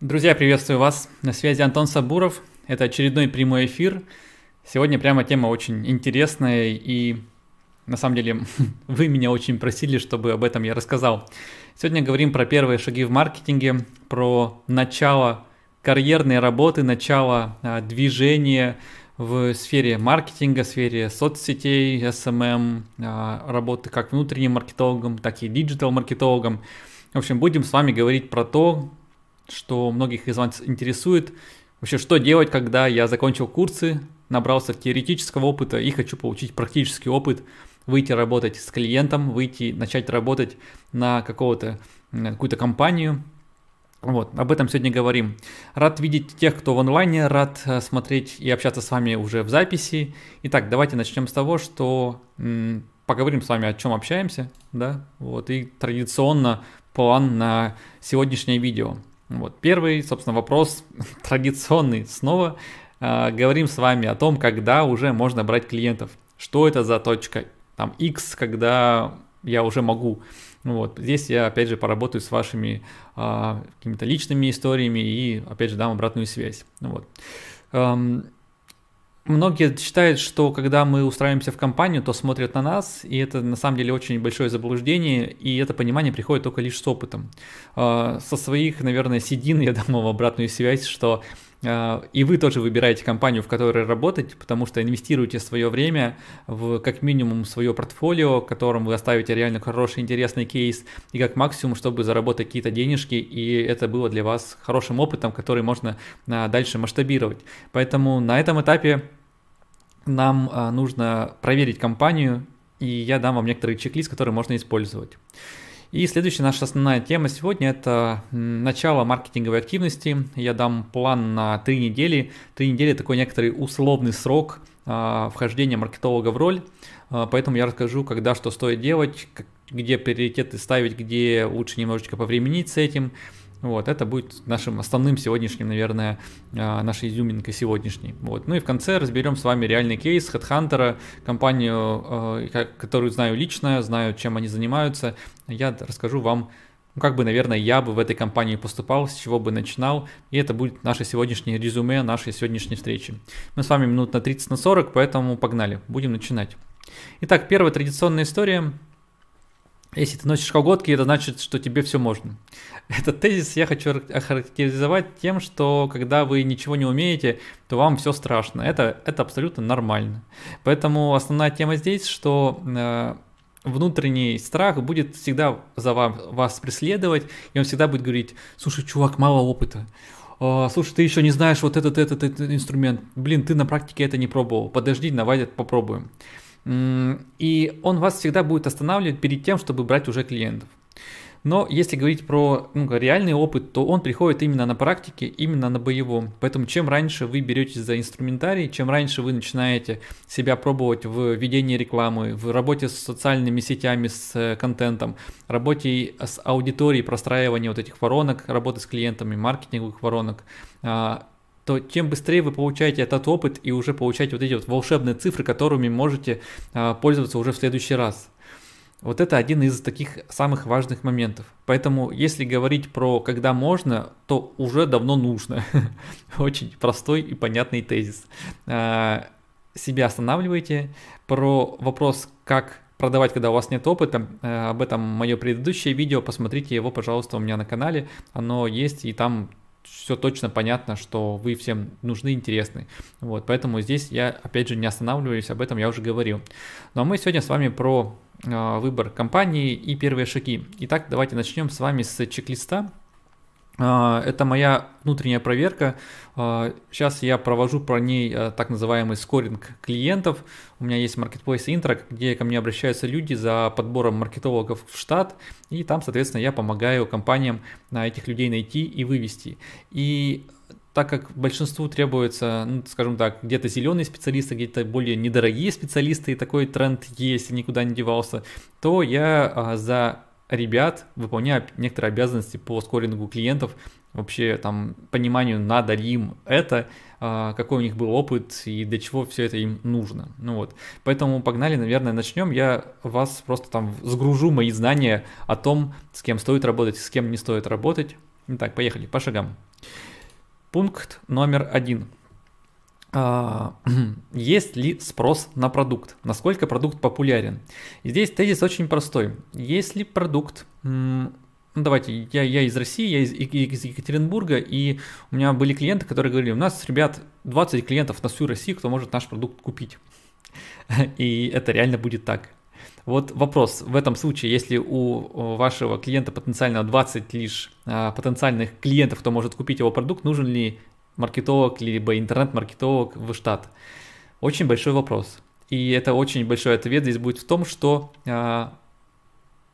Друзья, приветствую вас. На связи Антон Сабуров. Это очередной прямой эфир. Сегодня прямо тема очень интересная и на самом деле вы меня очень просили, чтобы об этом я рассказал. Сегодня говорим про первые шаги в маркетинге, про начало карьерной работы, начало а, движения в сфере маркетинга, в сфере соцсетей, SMM, а, работы как внутренним маркетологом, так и диджитал-маркетологом. В общем, будем с вами говорить про то, что многих из вас интересует. Вообще, что делать, когда я закончил курсы, набрался теоретического опыта и хочу получить практический опыт, выйти работать с клиентом, выйти, начать работать на какого-то, какую-то компанию. Вот, об этом сегодня говорим. Рад видеть тех, кто в онлайне, рад э, смотреть и общаться с вами уже в записи. Итак, давайте начнем с того, что поговорим с вами, о чем общаемся, да, вот, и традиционно план на сегодняшнее видео. Вот первый, собственно, вопрос традиционный. Снова э, говорим с вами о том, когда уже можно брать клиентов. Что это за точка там X, когда я уже могу. Вот. Здесь я, опять же, поработаю с вашими э, какими-то личными историями и, опять же, дам обратную связь. Вот. Эм, Многие считают, что когда мы устраиваемся в компанию, то смотрят на нас, и это на самом деле очень большое заблуждение, и это понимание приходит только лишь с опытом. А, со своих, наверное, седин я дам вам обратную связь, что а, и вы тоже выбираете компанию, в которой работать, потому что инвестируете свое время в как минимум свое портфолио, в котором вы оставите реально хороший, интересный кейс, и как максимум, чтобы заработать какие-то денежки, и это было для вас хорошим опытом, который можно а, дальше масштабировать. Поэтому на этом этапе нам а, нужно проверить компанию, и я дам вам некоторые чек-лист, которые можно использовать. И следующая наша основная тема сегодня – это начало маркетинговой активности. Я дам план на три недели. Три недели – такой некоторый условный срок а, вхождения маркетолога в роль. А, поэтому я расскажу, когда что стоит делать, где приоритеты ставить, где лучше немножечко повременить с этим – вот, это будет нашим основным сегодняшним, наверное, а, нашей изюминкой сегодняшней. Вот. Ну и в конце разберем с вами реальный кейс HeadHunter, компанию, а, которую знаю лично, знаю, чем они занимаются. Я расскажу вам, ну, как бы, наверное, я бы в этой компании поступал, с чего бы начинал, и это будет наше сегодняшнее резюме нашей сегодняшней встречи. Мы с вами минут на 30 на 40, поэтому погнали, будем начинать. Итак, первая традиционная история – если ты носишь колготки, это значит, что тебе все можно. Этот тезис я хочу охарактеризовать тем, что когда вы ничего не умеете, то вам все страшно. Это, это абсолютно нормально. Поэтому основная тема здесь, что э, внутренний страх будет всегда за вам, вас преследовать, и он всегда будет говорить, слушай, чувак, мало опыта. Слушай, ты еще не знаешь вот этот, этот, этот инструмент. Блин, ты на практике это не пробовал. Подожди, давай попробуем. И он вас всегда будет останавливать перед тем, чтобы брать уже клиентов. Но если говорить про ну, реальный опыт, то он приходит именно на практике, именно на боевом. Поэтому чем раньше вы беретесь за инструментарий, чем раньше вы начинаете себя пробовать в ведении рекламы, в работе с социальными сетями, с э, контентом, работе с аудиторией, простраивание вот этих воронок, работы с клиентами, маркетинговых воронок, а, то тем быстрее вы получаете этот опыт и уже получаете вот эти вот волшебные цифры, которыми можете а, пользоваться уже в следующий раз. Вот это один из таких самых важных моментов. Поэтому, если говорить про когда можно, то уже давно нужно. Очень простой и понятный тезис. А, себя останавливайте. Про вопрос, как продавать, когда у вас нет опыта. А, об этом мое предыдущее видео. Посмотрите его, пожалуйста, у меня на канале. Оно есть, и там все точно понятно, что вы всем нужны, интересны. Вот, поэтому здесь я, опять же, не останавливаюсь, об этом я уже говорил. Ну а мы сегодня с вами про э, выбор компании и первые шаги. Итак, давайте начнем с вами с чек-листа. А, это моя внутренняя проверка. Сейчас а, я провожу про ней а, так называемый скоринг клиентов. У меня есть Marketplace Intro, где ко мне обращаются люди за подбором маркетологов в штат. И там, соответственно, я помогаю компаниям этих людей найти и вывести. И так как большинству требуется, ну, скажем так, где-то зеленые специалисты, где-то более недорогие специалисты, и такой тренд есть, никуда не девался, то я за ребят, выполняя некоторые обязанности по скорингу клиентов, вообще там пониманию, надо ли им это, а, какой у них был опыт и для чего все это им нужно. Ну вот, поэтому погнали, наверное, начнем. Я вас просто там сгружу мои знания о том, с кем стоит работать, с кем не стоит работать. Итак, поехали по шагам. Пункт номер один. А, есть ли спрос на продукт? Насколько продукт популярен? Здесь тезис очень простой. Если продукт ну, давайте, я, я из России, я из, из Екатеринбурга, и у меня были клиенты, которые говорили, у нас, ребят, 20 клиентов на всю Россию, кто может наш продукт купить. И это реально будет так. Вот вопрос, в этом случае, если у вашего клиента потенциально 20 лишь а, потенциальных клиентов, кто может купить его продукт, нужен ли маркетолог, либо интернет-маркетолог в штат? Очень большой вопрос. И это очень большой ответ здесь будет в том, что а,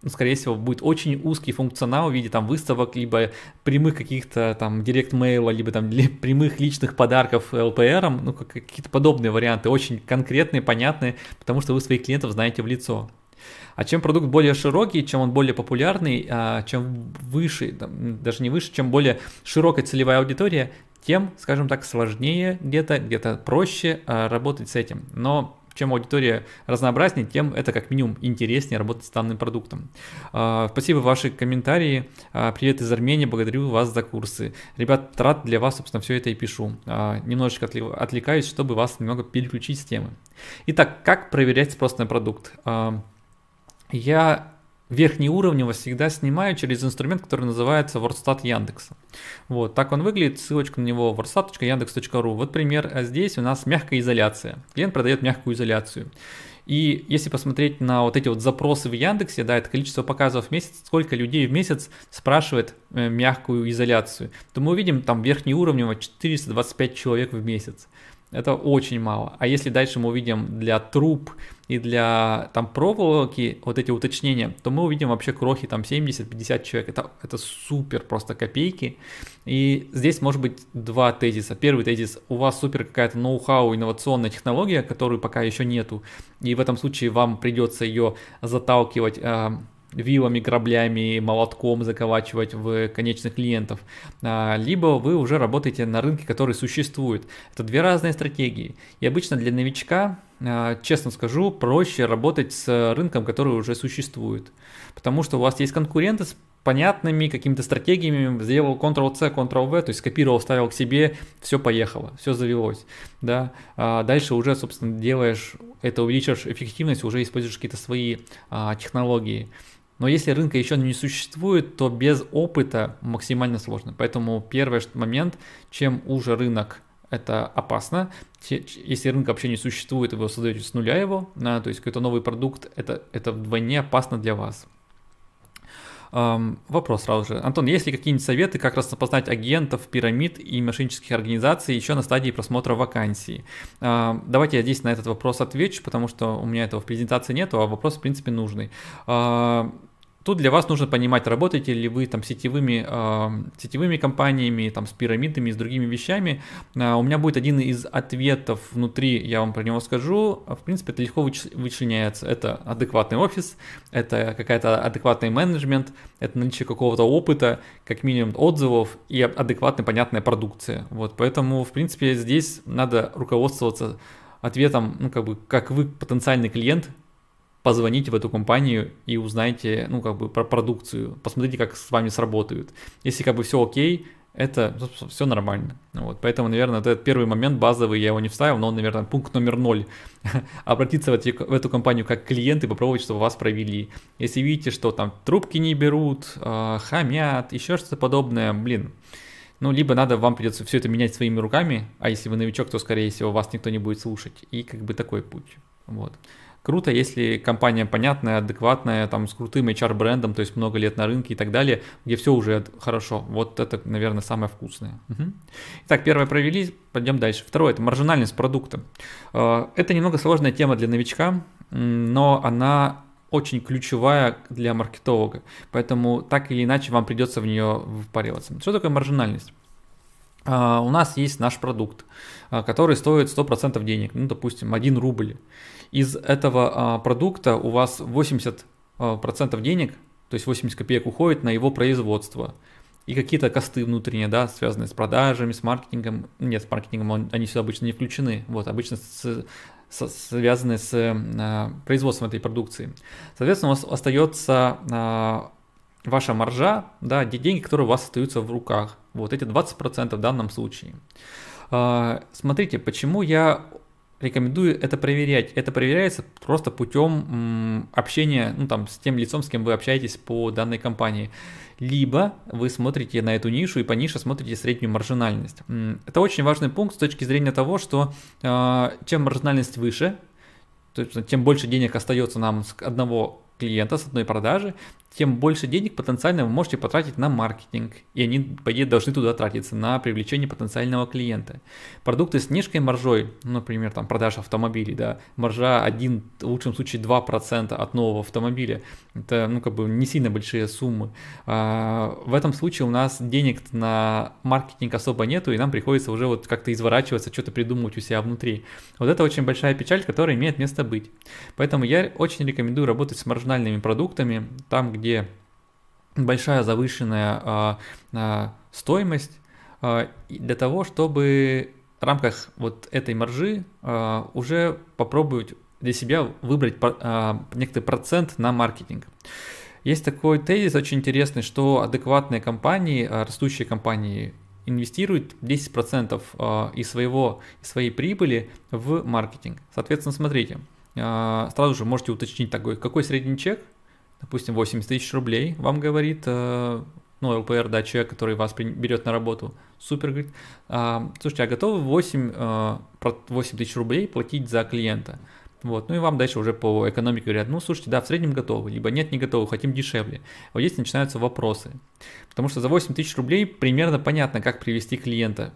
ну, скорее всего, будет очень узкий функционал в виде там выставок, либо прямых каких-то там директ-мейла, либо там прямых личных подарков LPR, ну, какие-то подобные варианты, очень конкретные, понятные, потому что вы своих клиентов знаете в лицо. А чем продукт более широкий, чем он более популярный, а чем выше, даже не выше, чем более широкая целевая аудитория, тем, скажем так, сложнее где-то, где-то проще а, работать с этим. Но чем аудитория разнообразнее, тем это как минимум интереснее работать с данным продуктом. А, спасибо за ваши комментарии. А, привет из Армении, благодарю вас за курсы. Ребят, рад для вас, собственно, все это и пишу. Немножечко отвлекаюсь, чтобы вас немного переключить с темы. Итак, как проверять спрос на продукт? я верхний уровень его всегда снимаю через инструмент, который называется WordStat Яндекса. Вот, так он выглядит, ссылочка на него wordstat.yandex.ru. Вот пример, а здесь у нас мягкая изоляция. Клиент продает мягкую изоляцию. И если посмотреть на вот эти вот запросы в Яндексе, да, это количество показов в месяц, сколько людей в месяц спрашивает э, мягкую изоляцию, то мы увидим там верхний уровень 425 человек в месяц. Это очень мало. А если дальше мы увидим для труб и для там проволоки вот эти уточнения, то мы увидим вообще крохи там 70-50 человек. Это, это супер просто копейки. И здесь может быть два тезиса. Первый тезис, у вас супер какая-то ноу-хау, инновационная технология, которую пока еще нету. И в этом случае вам придется ее заталкивать а, вилами, граблями, молотком заколачивать в конечных клиентов, а, либо вы уже работаете на рынке, который существует. Это две разные стратегии. И обычно для новичка, а, честно скажу, проще работать с рынком, который уже существует. Потому что у вас есть конкуренты с понятными какими-то стратегиями, сделал Ctrl-C, Ctrl-V, то есть скопировал, вставил к себе, все поехало, все завелось, да, а дальше уже, собственно, делаешь это, увеличиваешь эффективность, уже используешь какие-то свои а, технологии, но если рынка еще не существует, то без опыта максимально сложно. Поэтому первый момент, чем уже рынок, это опасно. Если рынка вообще не существует, вы создаете с нуля его, то есть какой-то новый продукт, это, это вдвойне опасно для вас. Um, вопрос сразу же. Антон, есть ли какие-нибудь советы, как распознать агентов, пирамид и мошеннических организаций еще на стадии просмотра вакансии? Uh, давайте я здесь на этот вопрос отвечу, потому что у меня этого в презентации нету, а вопрос в принципе нужный. Uh, Тут для вас нужно понимать, работаете ли вы там сетевыми, э, сетевыми компаниями, там с пирамидами, с другими вещами. Э, у меня будет один из ответов внутри, я вам про него скажу. В принципе, это легко вычленяется. Это адекватный офис, это какая-то адекватный менеджмент, это наличие какого-то опыта, как минимум отзывов и адекватная, понятная продукция. Вот, поэтому, в принципе, здесь надо руководствоваться ответом, ну, как бы, как вы потенциальный клиент, позвоните в эту компанию и узнайте, ну, как бы про продукцию, посмотрите, как с вами сработают. Если как бы все окей, это ну, все нормально. Вот, поэтому, наверное, этот первый момент базовый, я его не вставил, но он, наверное, пункт номер ноль. Обратиться в, эти, в эту компанию как клиент и попробовать, чтобы вас провели. Если видите, что там трубки не берут, э, хамят, еще что-то подобное, блин, ну, либо надо, вам придется все это менять своими руками, а если вы новичок, то, скорее всего, вас никто не будет слушать. И как бы такой путь. Вот. Круто, если компания понятная, адекватная, там с крутым HR-брендом, то есть много лет на рынке и так далее, где все уже хорошо. Вот это, наверное, самое вкусное. Угу. Итак, первое провели, пойдем дальше. Второе – это маржинальность продукта. Э, это немного сложная тема для новичка, но она очень ключевая для маркетолога. Поэтому так или иначе вам придется в нее впариваться. Что такое маржинальность? Uh, у нас есть наш продукт, uh, который стоит 100% денег, ну, допустим, 1 рубль из этого а, продукта у вас 80% а, денег, то есть 80 копеек уходит на его производство. И какие-то косты внутренние, да, связанные с продажами, с маркетингом. Нет, с маркетингом они сюда обычно не включены. Вот, обычно с, с, связаны с а, производством этой продукции. Соответственно, у вас остается а, ваша маржа, да, деньги, которые у вас остаются в руках. Вот эти 20% в данном случае. А, смотрите, почему я рекомендую это проверять. Это проверяется просто путем общения ну, там, с тем лицом, с кем вы общаетесь по данной компании. Либо вы смотрите на эту нишу и по нише смотрите среднюю маржинальность. Это очень важный пункт с точки зрения того, что э, чем маржинальность выше, то есть, тем больше денег остается нам с одного клиента, с одной продажи, тем больше денег потенциально вы можете потратить на маркетинг, и они, по идее, должны туда тратиться, на привлечение потенциального клиента. Продукты с низкой маржой, ну, например, там продажа автомобилей, да, маржа 1, в лучшем случае 2% от нового автомобиля, это, ну, как бы не сильно большие суммы. А, в этом случае у нас денег на маркетинг особо нету, и нам приходится уже вот как-то изворачиваться, что-то придумывать у себя внутри. Вот это очень большая печаль, которая имеет место быть. Поэтому я очень рекомендую работать с маржинальными продуктами, там, где большая завышенная а, а, стоимость а, для того, чтобы в рамках вот этой маржи уже попробовать для себя выбрать некоторый процент на маркетинг. Есть такой тезис очень интересный, что адекватные компании, растущие компании инвестируют 10% а, из, своего, из своей прибыли в маркетинг. Соответственно, смотрите, сразу же можете уточнить такой, какой средний чек допустим, 80 тысяч рублей вам говорит, э, ну, ЛПР, да, человек, который вас берет на работу, супер, говорит, а, слушайте, а готовы 8, 8 э, тысяч рублей платить за клиента? Вот, ну и вам дальше уже по экономике говорят, ну слушайте, да, в среднем готовы, либо нет, не готовы, хотим дешевле. Вот здесь начинаются вопросы. Потому что за 8 тысяч рублей примерно понятно, как привести клиента.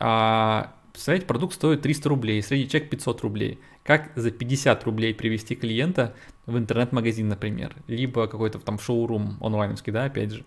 А представляете, продукт стоит 300 рублей, средний чек 500 рублей. Как за 50 рублей привести клиента в интернет-магазин, например, либо какой-то там шоурум онлайновский, да, опять же.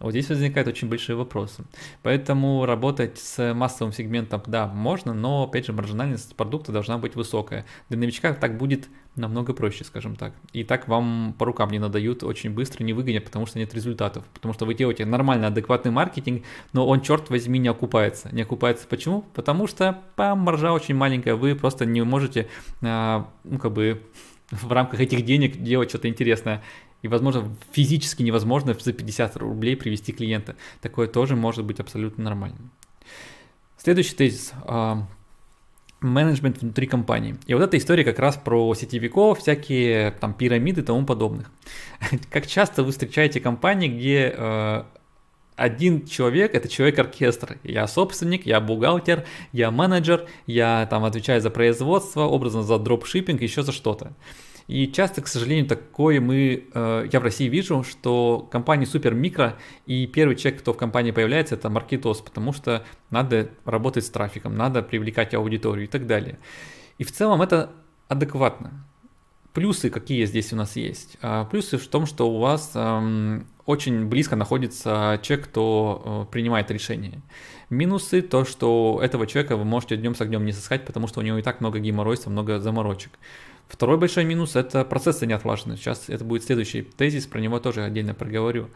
Вот здесь возникают очень большие вопросы. Поэтому работать с массовым сегментом, да, можно, но, опять же, маржинальность продукта должна быть высокая. Для новичка так будет намного проще, скажем так. И так вам по рукам не надают очень быстро, не выгонят, потому что нет результатов. Потому что вы делаете нормальный, адекватный маркетинг, но он, черт возьми, не окупается. Не окупается почему? Потому что по маржа очень маленькая, вы просто не можете, а, ну, как бы, в рамках этих денег делать что-то интересное. И, возможно, физически невозможно за 50 рублей привести клиента. Такое тоже может быть абсолютно нормальным. Следующий тезис а, менеджмент внутри компании. И вот эта история как раз про сетевиков, всякие там пирамиды и тому подобных. Как часто вы встречаете компании, где э, один человек – это человек-оркестр. Я собственник, я бухгалтер, я менеджер, я там отвечаю за производство, образно за дропшиппинг, еще за что-то. И часто, к сожалению, такое мы, э, я в России вижу, что компании супер-микро, и первый человек, кто в компании появляется, это маркетос, потому что надо работать с трафиком, надо привлекать аудиторию и так далее. И в целом это адекватно. Плюсы какие здесь у нас есть? А, плюсы в том, что у вас эм, очень близко находится человек, кто э, принимает решение. Минусы то, что этого человека вы можете днем с огнем не сыскать, потому что у него и так много геморройства, много заморочек. Второй большой минус – это процессы не отлажены. Сейчас это будет следующий тезис, про него тоже отдельно проговорю.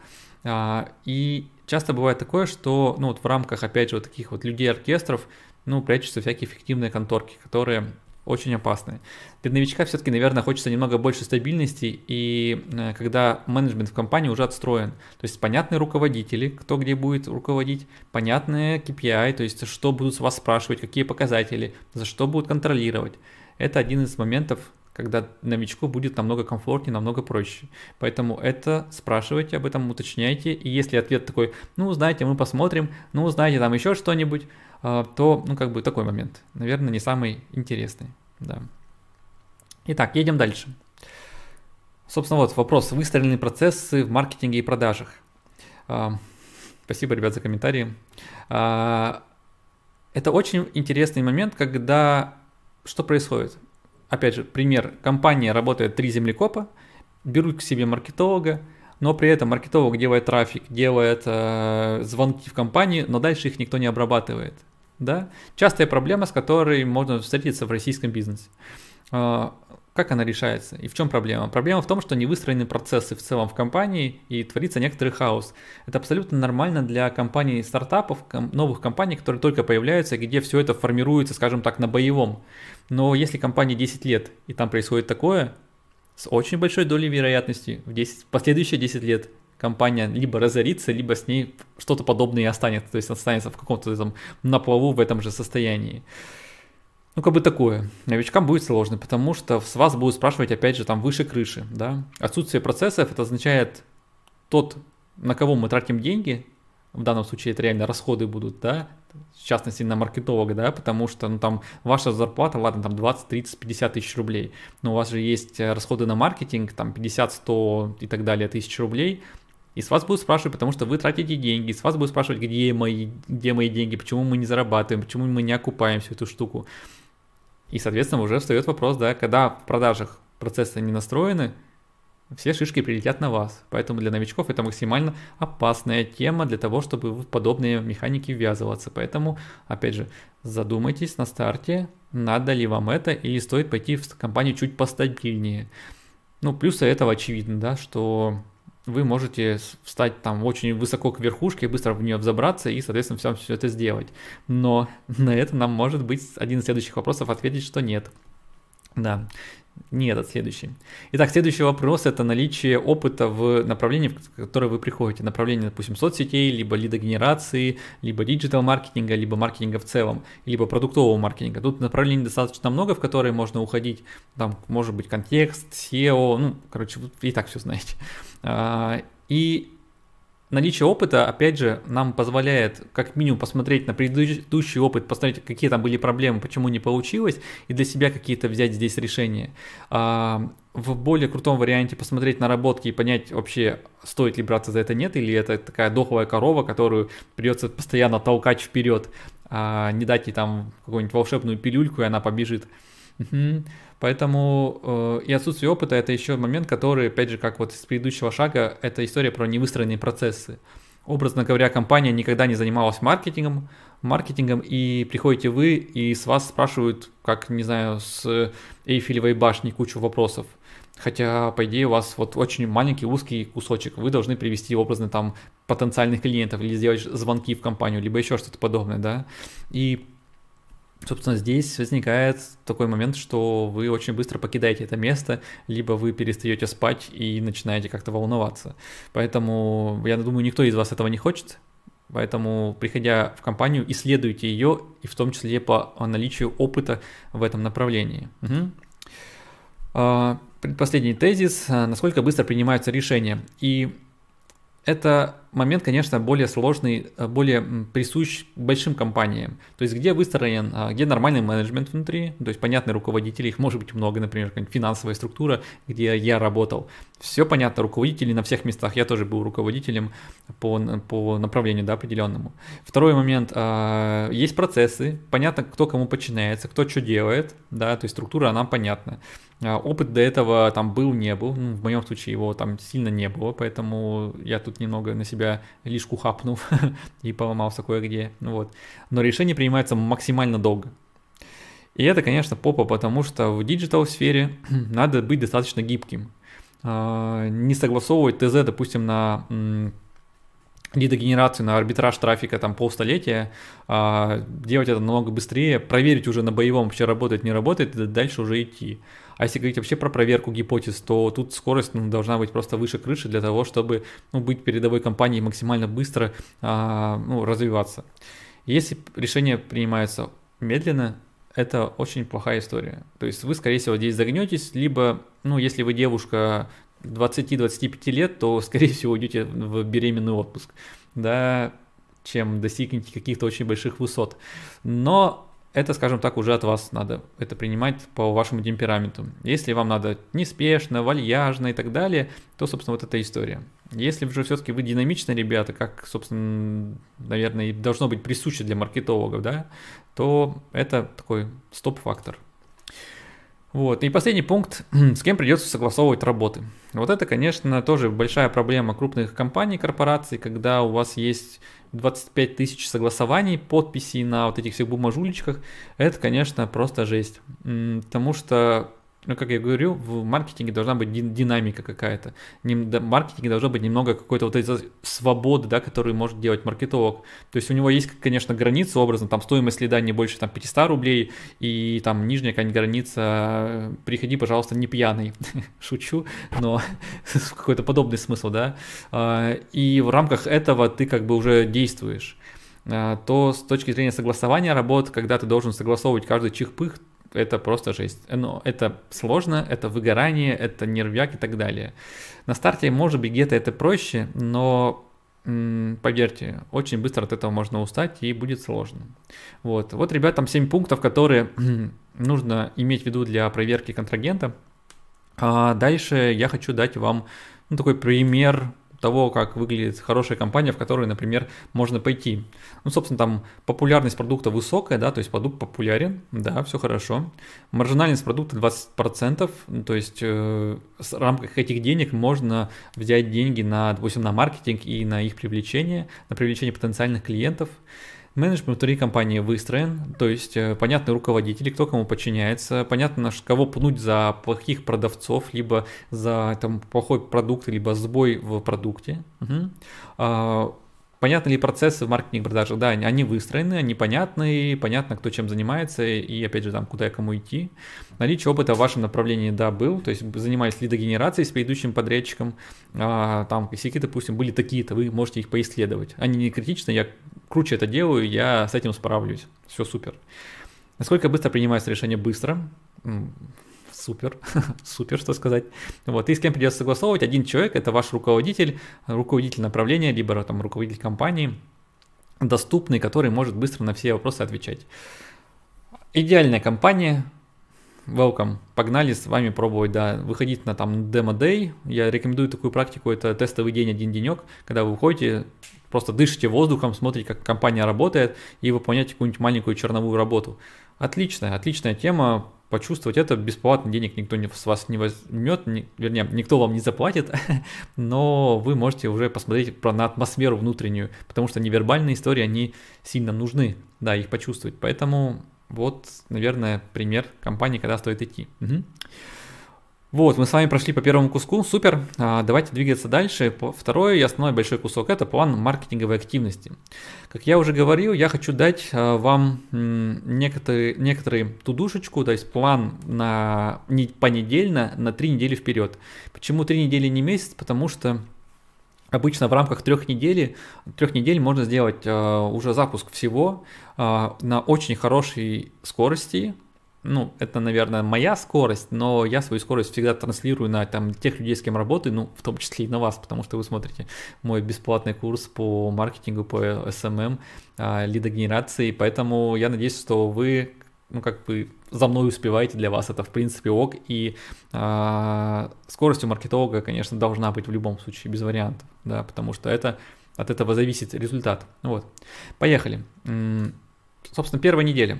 А, и часто бывает такое, что ну, вот в рамках, опять же, вот таких вот людей-оркестров, ну, прячутся всякие фиктивные конторки, которые очень опасные. Для новичка все-таки, наверное, хочется немного больше стабильности, и э, когда менеджмент в компании уже отстроен, то есть понятные руководители, кто где будет руководить, понятные KPI, то есть что будут с вас спрашивать, какие показатели, за что будут контролировать. Это один из моментов, когда новичку будет намного комфортнее, намного проще. Поэтому это спрашивайте об этом, уточняйте. И если ответ такой, ну, знаете, мы посмотрим, ну, знаете, там еще что-нибудь, а, то, ну, как бы такой момент. Наверное, не самый интересный. Да. Итак, едем дальше. Собственно, вот вопрос. Выстроенные процессы в маркетинге и продажах. А, спасибо, ребят, за комментарии. А, это очень интересный момент, когда что происходит? Опять же, пример, компания работает три землекопа, берут к себе маркетолога, но при этом маркетолог делает трафик, делает э, звонки в компании, но дальше их никто не обрабатывает. Да? Частая проблема, с которой можно встретиться в российском бизнесе. Э, как она решается и в чем проблема? Проблема в том, что не выстроены процессы в целом в компании и творится некоторый хаос. Это абсолютно нормально для компаний стартапов, новых компаний, которые только появляются, где все это формируется, скажем так, на боевом. Но если компании 10 лет и там происходит такое, с очень большой долей вероятности в 10, последующие 10 лет компания либо разорится, либо с ней что-то подобное и останется, то есть останется в каком-то там на плаву в этом же состоянии. Ну, как бы такое. Новичкам будет сложно, потому что с вас будут спрашивать, опять же, там выше крыши, да. Отсутствие процессов, это означает тот, на кого мы тратим деньги, в данном случае это реально расходы будут, да, в частности на маркетолога, да, потому что, ну, там, ваша зарплата, ладно, там 20, 30, 50 тысяч рублей, но у вас же есть э, расходы на маркетинг, там 50, 100 и так далее тысяч рублей, и с вас будут спрашивать, потому что вы тратите деньги, с вас будут спрашивать, где мои, где мои деньги, почему мы не зарабатываем, почему мы не окупаем всю эту штуку. И, соответственно, уже встает вопрос, да, когда в продажах процессы не настроены, все шишки прилетят на вас. Поэтому для новичков это максимально опасная тема для того, чтобы в подобные механики ввязываться. Поэтому, опять же, задумайтесь на старте, надо ли вам это, или стоит пойти в компанию чуть постабильнее. Ну, плюсы этого очевидно, да, что вы можете встать там очень высоко к верхушке, быстро в нее взобраться и, соответственно, все, все это сделать. Но на это нам может быть один из следующих вопросов ответить, что нет. Да, не этот следующий. Итак, следующий вопрос – это наличие опыта в направлении, в которое вы приходите. Направление, допустим, соцсетей, либо лидогенерации, либо диджитал-маркетинга, либо маркетинга в целом, либо продуктового маркетинга. Тут направлений достаточно много, в которые можно уходить. Там может быть контекст, SEO, ну, короче, вы и так все знаете. А, и наличие опыта, опять же, нам позволяет как минимум посмотреть на предыдущий опыт, посмотреть, какие там были проблемы, почему не получилось, и для себя какие-то взять здесь решения. А, в более крутом варианте посмотреть наработки и понять вообще, стоит ли браться за это, нет, или это такая дохлая корова, которую придется постоянно толкать вперед, а не дать ей там какую-нибудь волшебную пилюльку, и она побежит. Угу. Поэтому э, и отсутствие опыта это еще момент, который, опять же, как вот с предыдущего шага, это история про невыстроенные процессы. Образно говоря, компания никогда не занималась маркетингом, маркетингом, и приходите вы, и с вас спрашивают, как, не знаю, с Эйфелевой башни кучу вопросов. Хотя, по идее, у вас вот очень маленький узкий кусочек. Вы должны привести образно там потенциальных клиентов или сделать звонки в компанию, либо еще что-то подобное, да. И Собственно, здесь возникает такой момент, что вы очень быстро покидаете это место, либо вы перестаете спать и начинаете как-то волноваться. Поэтому, я думаю, никто из вас этого не хочет. Поэтому, приходя в компанию, исследуйте ее, и в том числе по наличию опыта в этом направлении. Угу. Предпоследний тезис. Насколько быстро принимаются решения. И это момент, конечно, более сложный, э, более присущ большим компаниям. То есть, где выстроен, а, где нормальный менеджмент внутри, то есть, понятные руководители, их может быть много, например, финансовая структура, где я работал. Все понятно, руководители на всех местах, я тоже был руководителем по, по направлению да, определенному. Второй момент, а, есть процессы, понятно, кто кому подчиняется, кто что делает, да, то есть структура нам понятна. А, опыт до этого там был, не был. Ну, в моем случае его там сильно не было, поэтому я тут немного на себя лишку хапнул и поломался кое-где. Вот. Но решение принимается максимально долго. И это, конечно, попа, потому что в digital сфере надо быть достаточно гибким. А, не согласовывать ТЗ, допустим, на лидогенерацию, на арбитраж трафика там полстолетия, а, делать это намного быстрее, проверить уже на боевом вообще работает, не работает, и дальше уже идти. А если говорить вообще про проверку гипотез, то тут скорость ну, должна быть просто выше крыши для того, чтобы ну, быть передовой компанией максимально быстро а, ну, развиваться. Если решение принимается медленно, это очень плохая история. То есть вы, скорее всего, здесь загнетесь, либо, ну, если вы девушка 20-25 лет, то, скорее всего, уйдете в беременный отпуск, да, чем достигнете каких-то очень больших высот. Но это, скажем так, уже от вас надо это принимать по вашему темпераменту. Если вам надо неспешно, вальяжно и так далее, то, собственно, вот эта история. Если же все-таки вы динамичные ребята, как, собственно, наверное, и должно быть присуще для маркетологов, да, то это такой стоп-фактор. Вот. И последний пункт, с кем придется согласовывать работы. Вот это, конечно, тоже большая проблема крупных компаний, корпораций, когда у вас есть 25 тысяч согласований, подписей на вот этих всех бумажулечках, это, конечно, просто жесть. Потому что ну, как я говорю, в маркетинге должна быть динамика какая-то. В маркетинге должно быть немного какой-то вот этой свободы, да, которую может делать маркетолог. То есть у него есть, конечно, граница образно, там стоимость лида не больше там 500 рублей, и там нижняя какая-нибудь граница, приходи, пожалуйста, не пьяный. Шучу, но какой-то подобный смысл, да. А, и в рамках этого ты как бы уже действуешь а, то с точки зрения согласования работ, когда ты должен согласовывать каждый чих-пых, это просто жесть. Но это сложно, это выгорание, это нервяк и так далее. На старте, может быть, где-то это проще, но поверьте, очень быстро от этого можно устать и будет сложно. Вот, вот ребят, там 7 пунктов, которые нужно иметь в виду для проверки контрагента. А дальше я хочу дать вам ну, такой пример того, как выглядит хорошая компания, в которую, например, можно пойти. Ну, собственно, там популярность продукта высокая, да, то есть продукт популярен, да, все хорошо. Маржинальность продукта 20%, то есть э, в рамках этих денег можно взять деньги на, допустим, на маркетинг и на их привлечение, на привлечение потенциальных клиентов. Менеджмент внутри компании выстроен, то есть э, понятны руководители, кто кому подчиняется, понятно, кого пнуть за плохих продавцов, либо за там, плохой продукт, либо сбой в продукте. Угу. Понятны ли процессы в маркетинге продажах? Да, они выстроены, они понятны, понятно, кто чем занимается и, опять же, там, куда и кому идти. Наличие опыта в вашем направлении, да, был, то есть занимались лидогенерацией с предыдущим подрядчиком, а, там косяки, допустим, были такие-то, вы можете их поисследовать. Они не критичны, я круче это делаю, я с этим справлюсь, все супер. Насколько быстро принимается решение? Быстро супер, супер, что сказать. Вот, и с кем придется согласовывать, один человек, это ваш руководитель, руководитель направления, либо там руководитель компании, доступный, который может быстро на все вопросы отвечать. Идеальная компания, welcome, погнали с вами пробовать, да, выходить на там демо-дей, я рекомендую такую практику, это тестовый день, один денек, когда вы выходите, просто дышите воздухом, смотрите, как компания работает и выполняете какую-нибудь маленькую черновую работу. Отличная, отличная тема, почувствовать это бесплатно, денег никто не, с вас не возьмет, не, вернее, никто вам не заплатит, но вы можете уже посмотреть про, на атмосферу внутреннюю, потому что невербальные истории, они сильно нужны, да, их почувствовать. Поэтому вот, наверное, пример компании, когда стоит идти. Угу. Вот, мы с вами прошли по первому куску, супер. А, давайте двигаться дальше. Второй и основной большой кусок – это план маркетинговой активности. Как я уже говорил, я хочу дать а, вам некоторые, некоторые тудушечку, то есть план на не понедельно, на три недели вперед. Почему три недели не месяц? Потому что Обычно в рамках трех недель, трех недель можно сделать э, уже запуск всего на очень хорошей скорости, ну, это, наверное, моя скорость, но я свою скорость всегда транслирую на там, тех людей, с кем работаю, ну, в том числе и на вас, потому что вы смотрите мой бесплатный курс по маркетингу, по SMM, а, лидогенерации, поэтому я надеюсь, что вы, ну, как бы за мной успеваете, для вас это, в принципе, ок, и а, скорость у маркетолога, конечно, должна быть в любом случае, без вариантов, да, потому что это, от этого зависит результат. Вот, поехали. Собственно, первая неделя.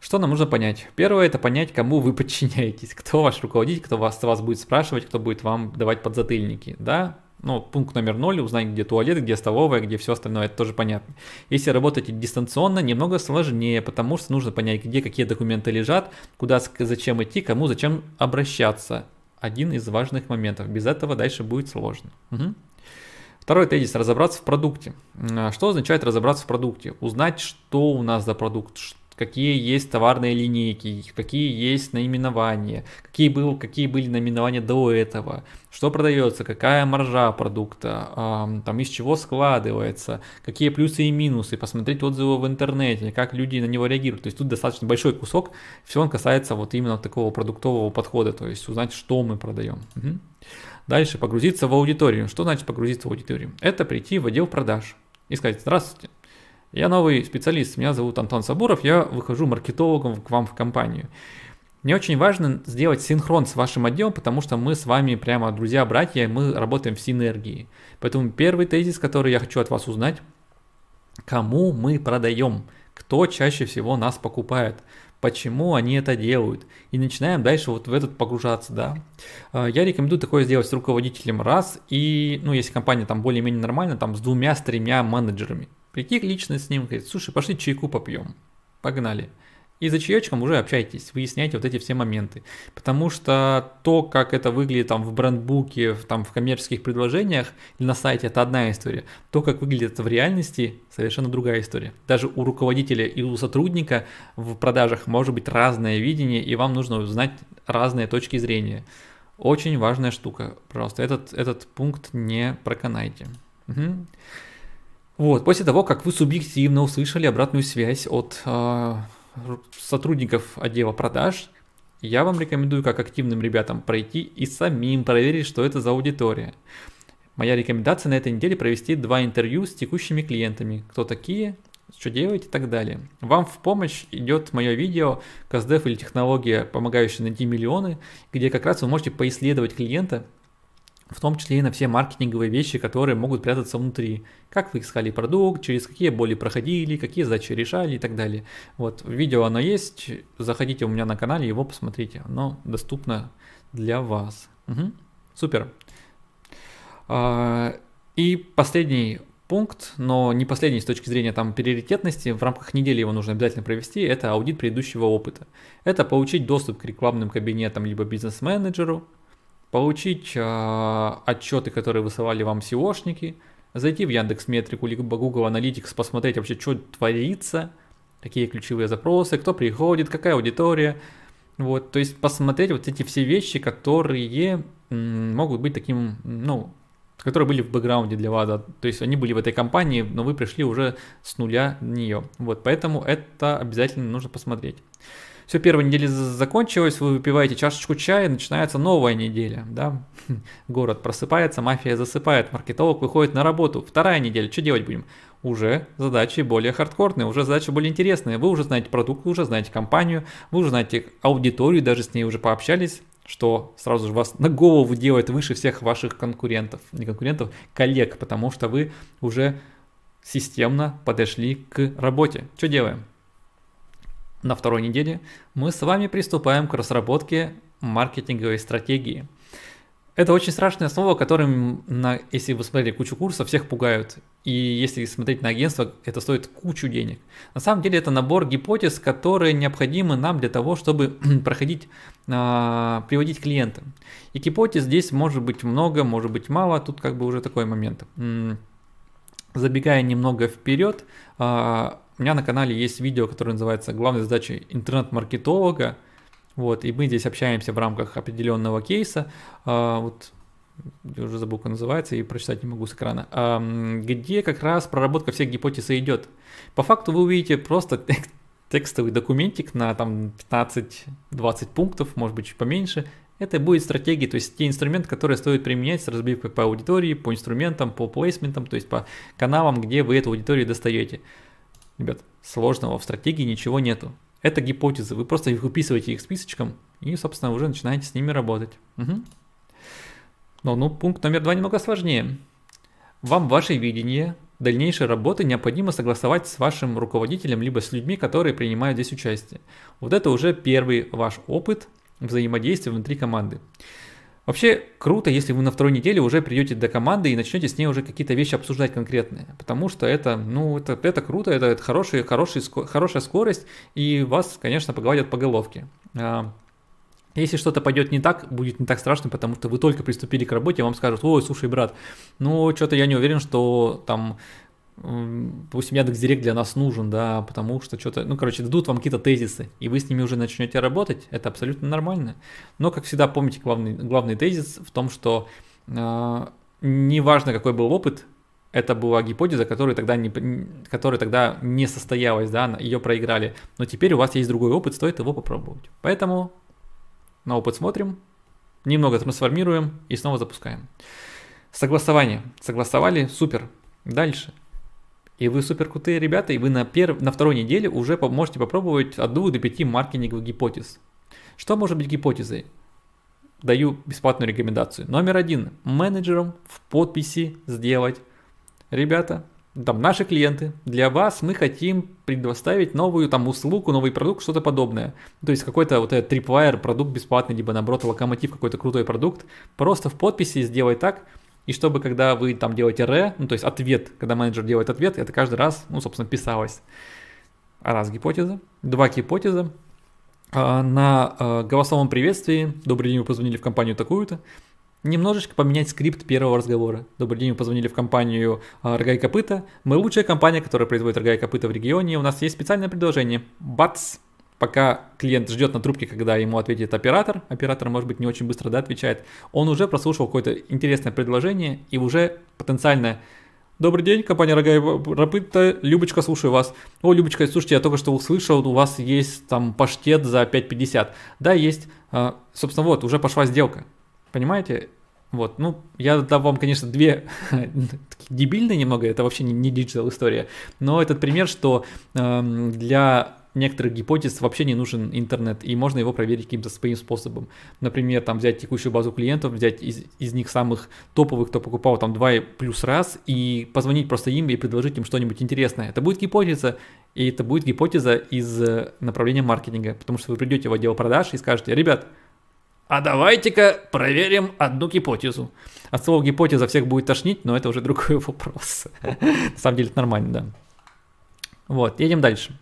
Что нам нужно понять? Первое – это понять, кому вы подчиняетесь, кто ваш руководитель, кто вас, вас будет спрашивать, кто будет вам давать подзатыльники, да? Ну, пункт номер ноль – узнать, где туалет, где столовая, где все остальное, это тоже понятно. Если работаете дистанционно, немного сложнее, потому что нужно понять, где какие документы лежат, куда, зачем идти, кому, зачем обращаться. Один из важных моментов. Без этого дальше будет сложно. Угу. Второй тезис – разобраться в продукте. Что означает разобраться в продукте? Узнать, что у нас за продукт, какие есть товарные линейки, какие есть наименования, какие, был, какие были наименования до этого, что продается, какая маржа продукта, там из чего складывается, какие плюсы и минусы, посмотреть отзывы в интернете, как люди на него реагируют. То есть тут достаточно большой кусок, все он касается вот именно такого продуктового подхода, то есть узнать, что мы продаем. Угу. Дальше погрузиться в аудиторию. Что значит погрузиться в аудиторию? Это прийти в отдел продаж и сказать, здравствуйте, я новый специалист, меня зовут Антон Сабуров, я выхожу маркетологом к вам в компанию. Мне очень важно сделать синхрон с вашим отделом, потому что мы с вами прямо друзья-братья, мы работаем в синергии. Поэтому первый тезис, который я хочу от вас узнать, кому мы продаем, кто чаще всего нас покупает, почему они это делают. И начинаем дальше вот в этот погружаться, да. А, я рекомендую такое сделать с руководителем раз, и, ну, если компания там более-менее нормальная, там с двумя, с тремя менеджерами. Прийти лично с ним, говорит, слушай, пошли чайку попьем, погнали. И за чаечком уже общайтесь, выясняйте вот эти все моменты. Потому что то, как это выглядит там в брендбуке, там в коммерческих предложениях или на сайте, это одна история. То, как выглядит это в реальности, совершенно другая история. Даже у руководителя и у сотрудника в продажах может быть разное видение, и вам нужно узнать разные точки зрения. Очень важная штука, пожалуйста, этот, этот пункт не проканайте. Угу. Вот, после того, как вы субъективно услышали обратную связь от э, сотрудников отдела продаж, я вам рекомендую как активным ребятам пройти и самим проверить, что это за аудитория. Моя рекомендация на этой неделе провести два интервью с текущими клиентами. Кто такие, что делать и так далее. Вам в помощь идет мое видео «Каздев или технология, помогающая найти миллионы», где как раз вы можете поисследовать клиента, в том числе и на все маркетинговые вещи, которые могут прятаться внутри. Как вы искали продукт, через какие боли проходили, какие задачи решали и так далее. Вот, видео оно есть, заходите у меня на канале, его посмотрите, оно доступно для вас. Угу. Супер. А, и последний пункт, но не последний с точки зрения там приоритетности, в рамках недели его нужно обязательно провести, это аудит предыдущего опыта. Это получить доступ к рекламным кабинетам либо бизнес-менеджеру, получить э, отчеты, которые высылали вам SEOшники, зайти в Яндекс Метрику либо Google Analytics, посмотреть вообще, что творится, какие ключевые запросы, кто приходит, какая аудитория. Вот, то есть посмотреть вот эти все вещи, которые могут быть таким, ну, которые были в бэкграунде для вас, да, то есть они были в этой компании, но вы пришли уже с нуля в нее. Вот, поэтому это обязательно нужно посмотреть. Все, первая неделя закончилась, вы выпиваете чашечку чая, начинается новая неделя, да, город просыпается, мафия засыпает, маркетолог выходит на работу, вторая неделя, что делать будем? Уже задачи более хардкорные, уже задачи более интересные, вы уже знаете продукт, вы уже знаете компанию, вы уже знаете аудиторию, даже с ней уже пообщались, что сразу же вас на голову делает выше всех ваших конкурентов, не конкурентов, коллег, потому что вы уже системно подошли к работе. Что делаем? На второй неделе мы с вами приступаем к разработке маркетинговой стратегии. Это очень страшное слово, которым, на, если вы смотрели кучу курсов, всех пугают. И если смотреть на агентство, это стоит кучу денег. На самом деле это набор гипотез, которые необходимы нам для того, чтобы проходить, а, приводить клиента. И гипотез здесь может быть много, может быть мало, тут как бы уже такой момент. Забегая немного вперед, а, у меня на канале есть видео, которое называется «Главная задача интернет-маркетолога». Вот, и мы здесь общаемся в рамках определенного кейса. А, вот, я уже забыл, как называется, и прочитать не могу с экрана. А, где как раз проработка всех гипотез идет. По факту вы увидите просто текстовый документик на там 15-20 пунктов, может быть чуть поменьше. Это будет стратегии, то есть те инструменты, которые стоит применять с разбивкой по аудитории, по инструментам, по плейсментам, то есть по каналам, где вы эту аудиторию достаете. Ребят, сложного в стратегии ничего нету. Это гипотезы, вы просто их выписываете их списочком и, собственно, уже начинаете с ними работать. Угу. Но ну, пункт номер два немного сложнее. Вам ваше видение дальнейшей работы необходимо согласовать с вашим руководителем, либо с людьми, которые принимают здесь участие. Вот это уже первый ваш опыт взаимодействия внутри команды. Вообще круто, если вы на второй неделе уже придете до команды и начнете с ней уже какие-то вещи обсуждать конкретные, потому что это, ну, это, это круто, это, это хороший, хороший, хорошая скорость, и вас, конечно, погладят по головке. А, если что-то пойдет не так, будет не так страшно, потому что вы только приступили к работе, вам скажут, ой, слушай, брат, ну, что-то я не уверен, что там допустим, Яндекс.Директ для нас нужен, да, потому что что-то, ну, короче, дадут вам какие-то тезисы, и вы с ними уже начнете работать, это абсолютно нормально. Но, как всегда, помните главный, главный тезис в том, что э, неважно, какой был опыт, это была гипотеза, которая тогда не, которая тогда не состоялась, да, ее проиграли. Но теперь у вас есть другой опыт, стоит его попробовать. Поэтому на опыт смотрим, немного трансформируем и снова запускаем. Согласование. Согласовали, супер. Дальше. И вы супер крутые ребята, и вы на, перв... на второй неделе уже можете попробовать от 2 до 5 маркетинговых гипотез. Что может быть гипотезой? Даю бесплатную рекомендацию. Номер один. Менеджерам в подписи сделать. Ребята, там наши клиенты, для вас мы хотим предоставить новую там услугу, новый продукт, что-то подобное. То есть какой-то вот этот Tripwire продукт бесплатный, либо наоборот локомотив какой-то крутой продукт. Просто в подписи сделай так, и чтобы, когда вы там делаете ре, ну, то есть ответ, когда менеджер делает ответ, это каждый раз, ну, собственно, писалось. Раз гипотеза. Два гипотеза. А, на а, голосовом приветствии «Добрый день, вы позвонили в компанию такую-то». Немножечко поменять скрипт первого разговора. «Добрый день, вы позвонили в компанию а, «Рога и копыта». Мы лучшая компания, которая производит «Рога и копыта» в регионе. У нас есть специальное предложение. Бац! Пока клиент ждет на трубке, когда ему ответит оператор, оператор, может быть, не очень быстро да, отвечает, он уже прослушал какое-то интересное предложение и уже потенциально Добрый день, компания Рога и копыта. Любочка, слушаю вас. О, Любочка, слушайте, я только что услышал, у вас есть там паштет за 5.50. Да, есть. А, собственно, вот, уже пошла сделка. Понимаете? Вот, ну, я дам вам, конечно, идеи дебильные немного, это вообще не, не digital история, но этот пример, что э, для некоторых гипотез вообще не нужен интернет, и можно его проверить каким-то своим способом. Например, там взять текущую базу клиентов, взять из, из них самых топовых, кто покупал там 2 плюс раз, и позвонить просто им и предложить им что-нибудь интересное. Это будет гипотеза, и это будет гипотеза из э, направления маркетинга, потому что вы придете в отдел продаж и скажете, ребят, а давайте-ка проверим одну гипотезу. От слова гипотеза всех будет тошнить, но это уже другой вопрос. На самом деле это нормально, да. Вот, едем дальше.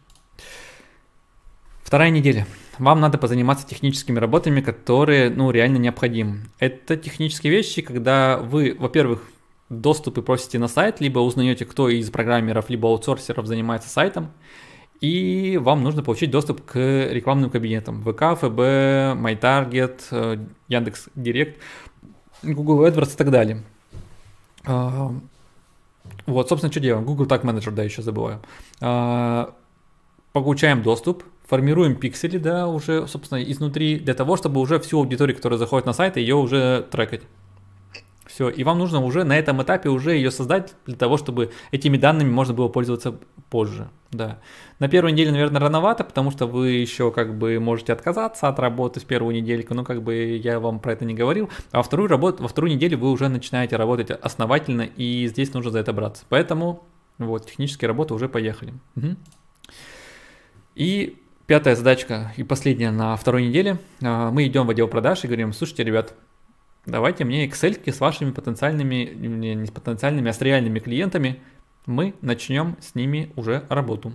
Вторая неделя. Вам надо позаниматься техническими работами, которые, ну, реально необходимы. Это технические вещи, когда вы, во-первых, доступы просите на сайт, либо узнаете, кто из программеров, либо аутсорсеров занимается сайтом, и вам нужно получить доступ к рекламным кабинетам. ВК, ФБ, MyTarget, э, Яндекс Директ, Google AdWords и так далее. А, вот, собственно, что делаем? Google Tag Manager, да, еще забываю. А, получаем доступ, формируем пиксели, да, уже, собственно, изнутри, для того, чтобы уже всю аудиторию, которая заходит на сайт, ее уже трекать. Все, и вам нужно уже на этом этапе уже ее создать для того, чтобы этими данными можно было пользоваться позже, да. На первой неделе, наверное, рановато, потому что вы еще как бы можете отказаться от работы в первую недельку, ну как бы я вам про это не говорил, а во вторую, работу, во вторую неделю вы уже начинаете работать основательно, и здесь нужно за это браться. Поэтому вот, технические работы уже поехали. Угу. И Пятая задачка и последняя на второй неделе. А, мы идем в отдел продаж и говорим, слушайте, ребят, давайте мне Excel с вашими потенциальными, не с потенциальными, а с реальными клиентами. Мы начнем с ними уже работу.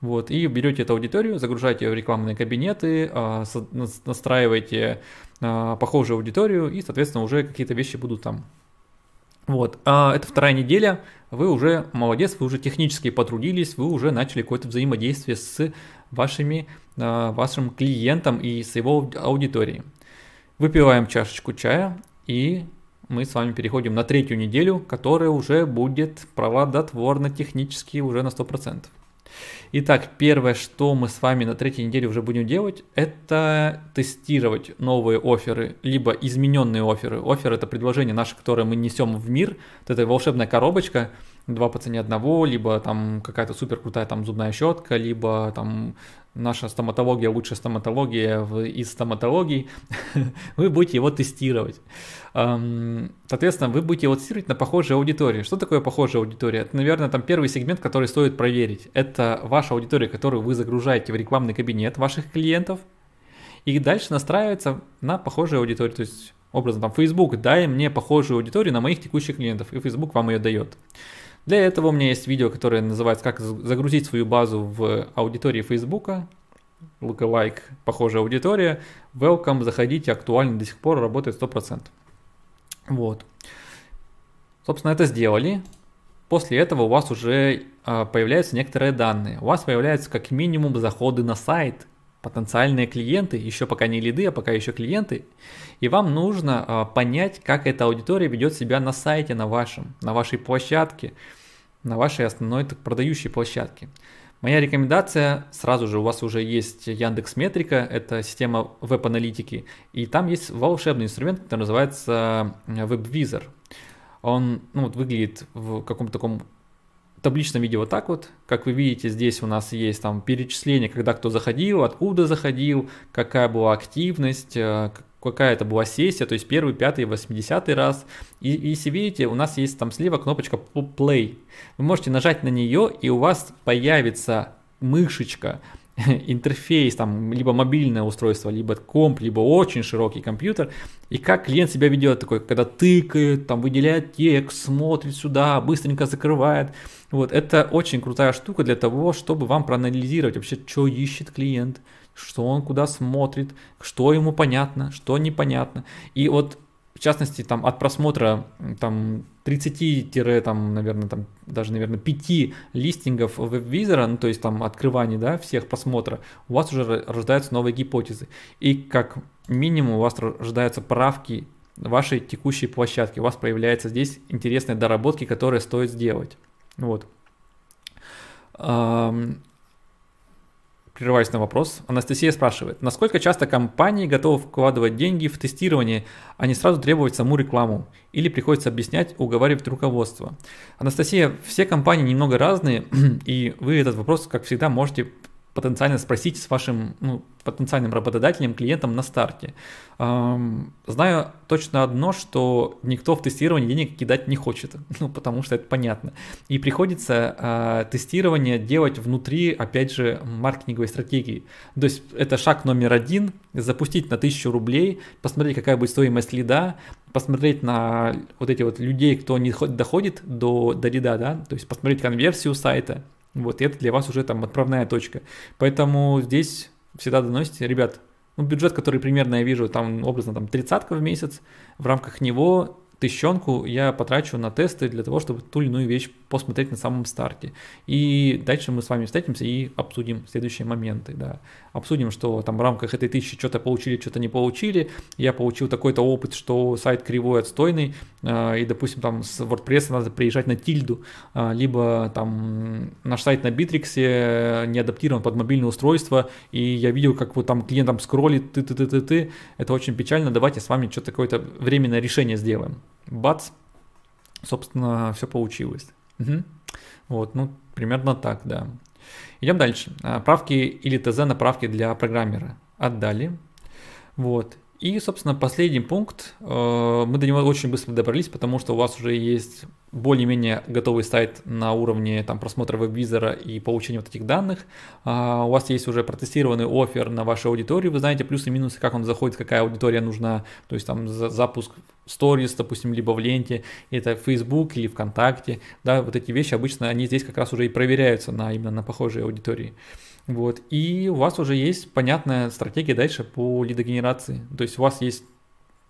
Вот, и берете эту аудиторию, загружаете в рекламные кабинеты, а, настраиваете а, похожую аудиторию, и, соответственно, уже какие-то вещи будут там вот, а это вторая неделя, вы уже молодец, вы уже технически потрудились, вы уже начали какое-то взаимодействие с вашими, а, вашим клиентом и с его аудиторией. Выпиваем чашечку чая и мы с вами переходим на третью неделю, которая уже будет праводотворно технически уже на 100%. Итак, первое, что мы с вами на третьей неделе уже будем делать, это тестировать новые оферы, либо измененные оферы. Офер это предложение наше, которое мы несем в мир. Вот эта волшебная коробочка, два по цене одного, либо там какая-то супер крутая там зубная щетка, либо там наша стоматология, лучшая стоматология в, из стоматологии, вы будете его тестировать. Соответственно, вы будете его тестировать на похожей аудитории. Что такое похожая аудитория? Это, наверное, там первый сегмент, который стоит проверить. Это ваша аудитория, которую вы загружаете в рекламный кабинет ваших клиентов, и дальше настраивается на похожую аудиторию. То есть, образно, там, Facebook, дай мне похожую аудиторию на моих текущих клиентов, и Facebook вам ее дает. Для этого у меня есть видео, которое называется «Как загрузить свою базу в аудитории Facebook». Lookalike, похожая аудитория. Welcome, заходите, актуально до сих пор, работает 100%. Вот. Собственно, это сделали. После этого у вас уже а, появляются некоторые данные. У вас появляются как минимум заходы на сайт, потенциальные клиенты, еще пока не лиды, а пока еще клиенты, и вам нужно а, понять, как эта аудитория ведет себя на сайте, на вашем, на вашей площадке, на вашей основной так, продающей площадке. Моя рекомендация, сразу же у вас уже есть Яндекс Метрика, это система веб-аналитики, и там есть волшебный инструмент, который называется WebVisor. Он ну, вот, выглядит в каком-то таком табличном виде вот так вот. Как вы видите, здесь у нас есть там перечисление, когда кто заходил, откуда заходил, какая была активность, э, какая это была сессия, то есть первый, пятый, восьмидесятый раз. И, и если видите, у нас есть там слева кнопочка Play. Вы можете нажать на нее, и у вас появится мышечка интерфейс, там, либо мобильное устройство, либо комп, либо очень широкий компьютер, и как клиент себя ведет такой, когда тыкает, там, выделяет текст, смотрит сюда, быстренько закрывает. Вот, это очень крутая штука для того, чтобы вам проанализировать вообще, что ищет клиент, что он куда смотрит, что ему понятно, что непонятно. И вот в частности, там от просмотра там 30, там, наверное, там даже, наверное, 5 листингов веб-визора, ну, то есть там открываний, да, всех просмотра, у вас уже рождаются новые гипотезы. И как минимум у вас рождаются правки вашей текущей площадки. У вас появляются здесь интересные доработки, которые стоит сделать. Вот прерываюсь на вопрос. Анастасия спрашивает, насколько часто компании готовы вкладывать деньги в тестирование, а не сразу требовать саму рекламу? Или приходится объяснять, уговаривать руководство? Анастасия, все компании немного разные, и вы этот вопрос, как всегда, можете потенциально спросить с вашим ну, потенциальным работодателем, клиентом на старте. Знаю точно одно, что никто в тестирование денег кидать не хочет, ну, потому что это понятно. И приходится э, тестирование делать внутри, опять же, маркетинговой стратегии. То есть это шаг номер один, запустить на 1000 рублей, посмотреть, какая будет стоимость лида, посмотреть на вот эти вот людей, кто не доходит до, до лида, да, то есть посмотреть конверсию сайта, вот, и это для вас уже там отправная точка. Поэтому здесь всегда доносите, ребят, ну, бюджет, который примерно я вижу, там образно там тридцатка в месяц, в рамках него тысячонку я потрачу на тесты для того, чтобы ту или иную вещь посмотреть на самом старте. И дальше мы с вами встретимся и обсудим следующие моменты. Да. Обсудим, что там в рамках этой тысячи что-то получили, что-то не получили. Я получил такой-то опыт, что сайт кривой, отстойный, э, и, допустим, там с WordPress надо приезжать на тильду, э, либо там наш сайт на Битриксе не адаптирован под мобильное устройство, и я видел, как вот там клиент там скроллит, ты-ты-ты-ты-ты. Это очень печально. Давайте с вами что-то какое-то временное решение сделаем бац, собственно, все получилось. Угу. Вот, ну, примерно так, да. Идем дальше. А, правки или ТЗ на правки для программера. Отдали. Вот. И, собственно, последний пункт. Э, мы до него очень быстро добрались, потому что у вас уже есть более-менее готовый сайт на уровне там, просмотра веб-визора и получения вот этих данных. А, у вас есть уже протестированный офер на вашей аудитории, вы знаете плюсы и минусы, как он заходит, какая аудитория нужна, то есть там запуск сторис, допустим, либо в ленте, это Facebook или ВКонтакте, да, вот эти вещи обычно, они здесь как раз уже и проверяются на именно на похожей аудитории. Вот, и у вас уже есть понятная стратегия дальше по лидогенерации, то есть у вас есть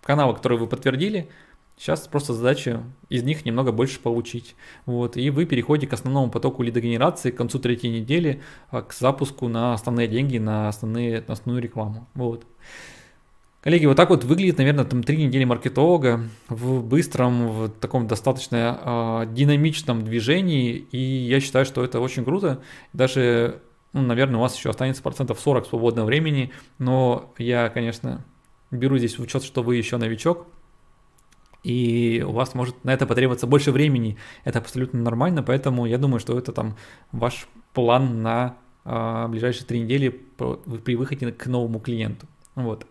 каналы, которые вы подтвердили, Сейчас просто задача из них немного больше получить. Вот, и вы переходите к основному потоку лидогенерации к концу третьей недели, а, к запуску на основные деньги, на, основные, на основную рекламу. Вот. Коллеги, вот так вот выглядит, наверное, там три недели маркетолога в быстром, в таком достаточно э, динамичном движении, и я считаю, что это очень круто. Даже, ну, наверное, у вас еще останется процентов 40 свободного времени, но я, конечно, беру здесь в учет, что вы еще новичок, и у вас может на это потребоваться больше времени. Это абсолютно нормально, поэтому я думаю, что это там ваш план на э, ближайшие три недели при выходе к новому клиенту. Вот.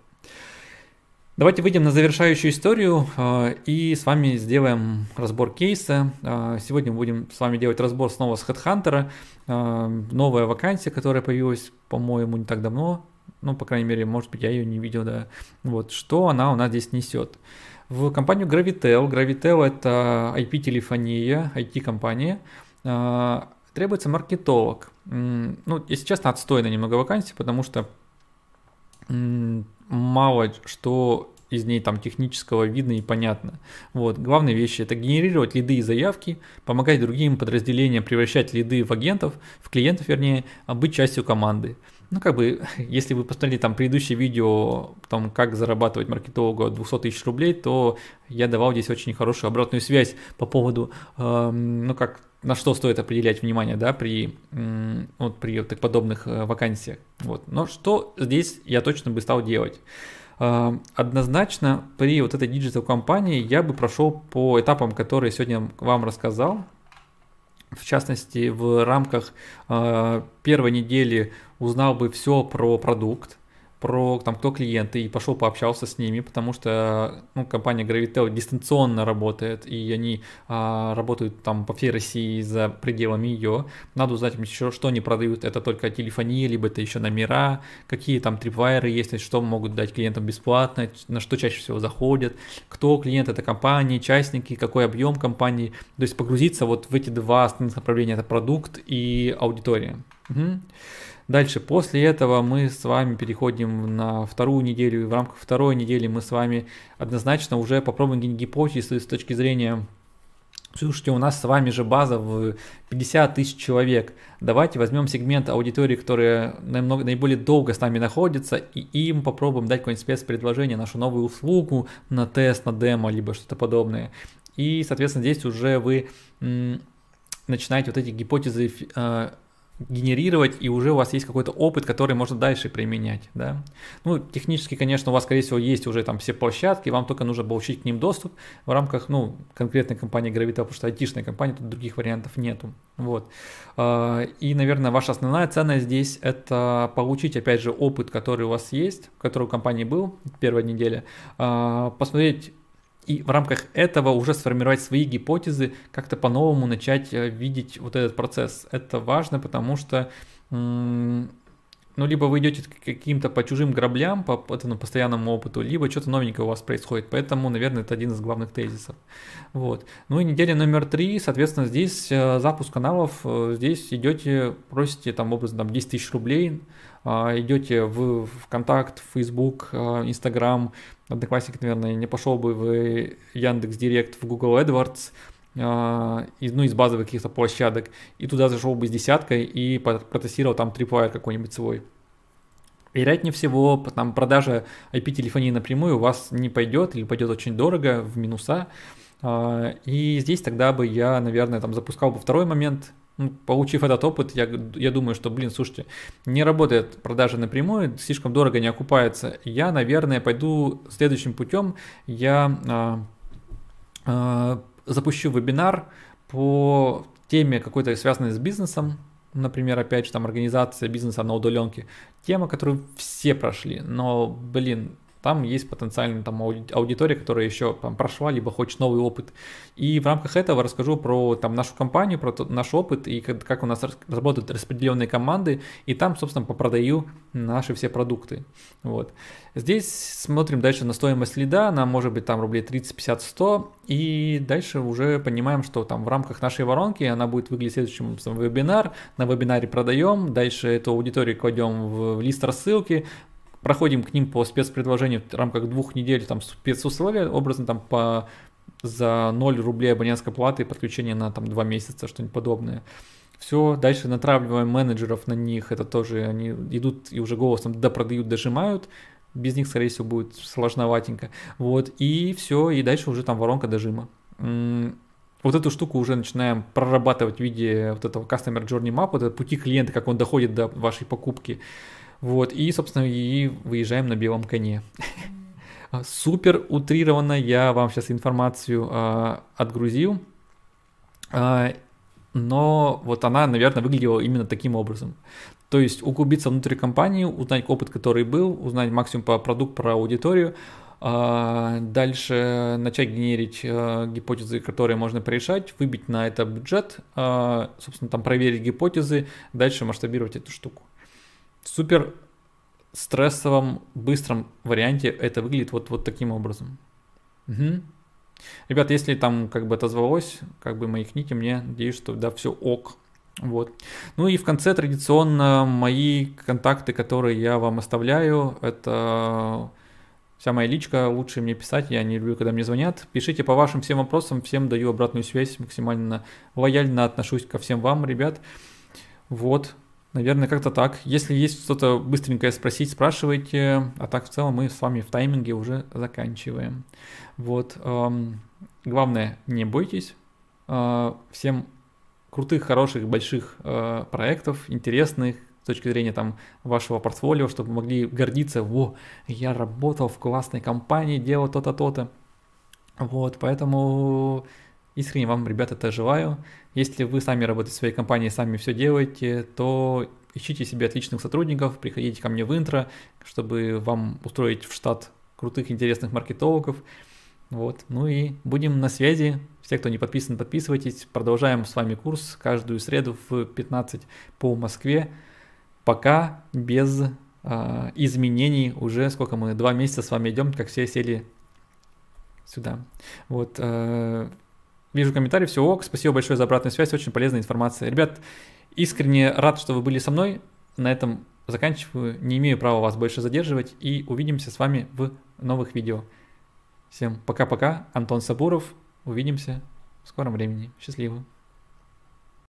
Давайте выйдем на завершающую историю э, и с вами сделаем разбор кейса. Э, сегодня мы будем с вами делать разбор снова с HeadHunter. Э, новая вакансия, которая появилась, по-моему, не так давно. Ну, по крайней мере, может быть, я ее не видел, да. Вот, что она у нас здесь несет в компанию Gravitel. Gravitel это IP-телефония, IT-компания. Требуется маркетолог. Ну, если честно, отстойно немного вакансий, потому что мало что из ней там технического видно и понятно. Вот. Главные вещи это генерировать лиды и заявки, помогать другим подразделениям превращать лиды в агентов, в клиентов вернее, а быть частью команды. Ну, как бы, если вы посмотрели там предыдущее видео, там, как зарабатывать маркетологу 200 тысяч рублей, то я давал здесь очень хорошую обратную связь по поводу, э, ну, как, на что стоит уделять внимание, да, при, вот, при вот подобных э, вакансиях. Вот. Но что здесь я точно бы стал делать? Э, однозначно при вот этой digital компании я бы прошел по этапам, которые сегодня вам рассказал, в частности, в рамках э, первой недели узнал бы все про продукт, про там, кто клиенты, и пошел пообщался с ними, потому что ну, компания Gravitel дистанционно работает, и они а, работают там по всей России за пределами ее. Надо узнать еще, что они продают, это только телефония, либо это еще номера, какие там трипвайеры есть, что могут дать клиентам бесплатно, на что чаще всего заходят, кто клиент это компании, частники, какой объем компании. То есть погрузиться вот в эти два основных направления, это продукт и аудитория. Угу. Дальше, после этого мы с вами переходим на вторую неделю, и в рамках второй недели мы с вами однозначно уже попробуем гипотезы с точки зрения Слушайте, у нас с вами же база в 50 тысяч человек. Давайте возьмем сегмент аудитории, которая намного, наиболее долго с нами находится, и им попробуем дать какое-нибудь спецпредложение, нашу новую услугу на тест, на демо, либо что-то подобное. И, соответственно, здесь уже вы начинаете вот эти гипотезы э, генерировать, и уже у вас есть какой-то опыт, который можно дальше применять, да. Ну, технически, конечно, у вас, скорее всего, есть уже там все площадки, вам только нужно получить к ним доступ в рамках, ну, конкретной компании Gravitel, потому что айтишная компания, тут других вариантов нету, вот. А, и, наверное, ваша основная ценность здесь – это получить, опять же, опыт, который у вас есть, который у компании был в первой неделе, а, посмотреть и в рамках этого уже сформировать свои гипотезы, как-то по-новому начать э, видеть вот этот процесс. Это важно, потому что ну, либо вы идете каким-то по чужим граблям, по этому постоянному опыту, либо что-то новенькое у вас происходит. Поэтому, наверное, это один из главных тезисов. Вот. Ну и неделя номер три, соответственно, здесь э, запуск каналов, э, здесь идете, просите там образно там 10 тысяч рублей, а, идете в ВКонтакт, Facebook, Instagram, Одноклассник, наверное, не пошел бы в Яндекс Директ, в Google AdWords, из, ну, из базовых каких-то площадок, и туда зашел бы с десяткой и протестировал там трипвайр какой-нибудь свой. Вероятнее всего, там продажа IP-телефонии напрямую у вас не пойдет или пойдет очень дорого, в минуса. А, и здесь тогда бы я, наверное, там запускал бы второй момент, ну, получив этот опыт, я, я думаю, что, блин, слушайте, не работает продажа напрямую, слишком дорого не окупается. Я, наверное, пойду следующим путем. Я а, а, запущу вебинар по теме какой-то связанной с бизнесом, например, опять же, там организация бизнеса на удаленке, тема, которую все прошли, но, блин, там есть потенциально там аудитория, которая еще там, прошла, либо хочет новый опыт. И в рамках этого расскажу про там, нашу компанию, про тот, наш опыт и как, как у нас работают распределенные команды, и там, собственно, попродаю наши все продукты. Вот. Здесь смотрим дальше на стоимость лида, она может быть там рублей 30, 50, 100, и дальше уже понимаем, что там в рамках нашей воронки она будет выглядеть следующим. Вебинар, на вебинаре продаем, дальше эту аудиторию кладем в лист рассылки, проходим к ним по спецпредложению в рамках двух недель, там спецусловия, образно там по за 0 рублей абонентской платы подключение на там 2 месяца, что-нибудь подобное. Все, дальше натравливаем менеджеров на них, это тоже они идут и уже голосом допродают, дожимают, без них, скорее всего, будет сложноватенько. Вот, и все, и дальше уже там воронка дожима. Вот эту штуку уже начинаем прорабатывать в виде вот этого Customer Journey Map, вот это пути клиента, как он доходит до вашей покупки. Вот, и, собственно, и выезжаем на белом коне. Супер утрированно я вам сейчас информацию э, отгрузил, э, но вот она, наверное, выглядела именно таким образом. То есть углубиться внутрь компании, узнать опыт, который был, узнать максимум по продукту, про аудиторию, дальше начать генерить гипотезы, которые можно порешать, выбить на это бюджет, собственно, там проверить гипотезы, дальше масштабировать эту штуку супер стрессовом, быстром варианте это выглядит вот, вот таким образом. Угу. Ребят, если там как бы отозвалось, как бы мои книги, мне надеюсь, что да, все ок. Вот. Ну и в конце традиционно мои контакты, которые я вам оставляю, это вся моя личка, лучше мне писать, я не люблю, когда мне звонят. Пишите по вашим всем вопросам, всем даю обратную связь, максимально лояльно отношусь ко всем вам, ребят. Вот, Наверное, как-то так. Если есть что-то быстренькое спросить, спрашивайте. А так в целом мы с вами в тайминге уже заканчиваем. Вот. Эм, главное, не бойтесь. Э, всем крутых, хороших, больших э, проектов, интересных, с точки зрения там вашего портфолио, чтобы вы могли гордиться, во, я работал в классной компании, делал то-то, то-то. Вот, поэтому Искренне вам, ребята, это желаю. Если вы сами работаете в своей компании, сами все делаете, то ищите себе отличных сотрудников, приходите ко мне в интро, чтобы вам устроить в штат крутых, интересных маркетологов. Вот. Ну и будем на связи. Все, кто не подписан, подписывайтесь. Продолжаем с вами курс каждую среду в 15 по Москве. Пока без э, изменений. Уже сколько мы, два месяца с вами идем, как все сели сюда. Вот. Э, вижу комментарий, все ок. Спасибо большое за обратную связь, очень полезная информация. Ребят, искренне рад, что вы были со мной. На этом заканчиваю. Не имею права вас больше задерживать. И увидимся с вами в новых видео. Всем пока-пока. Антон Сабуров. Увидимся в скором времени. Счастливо.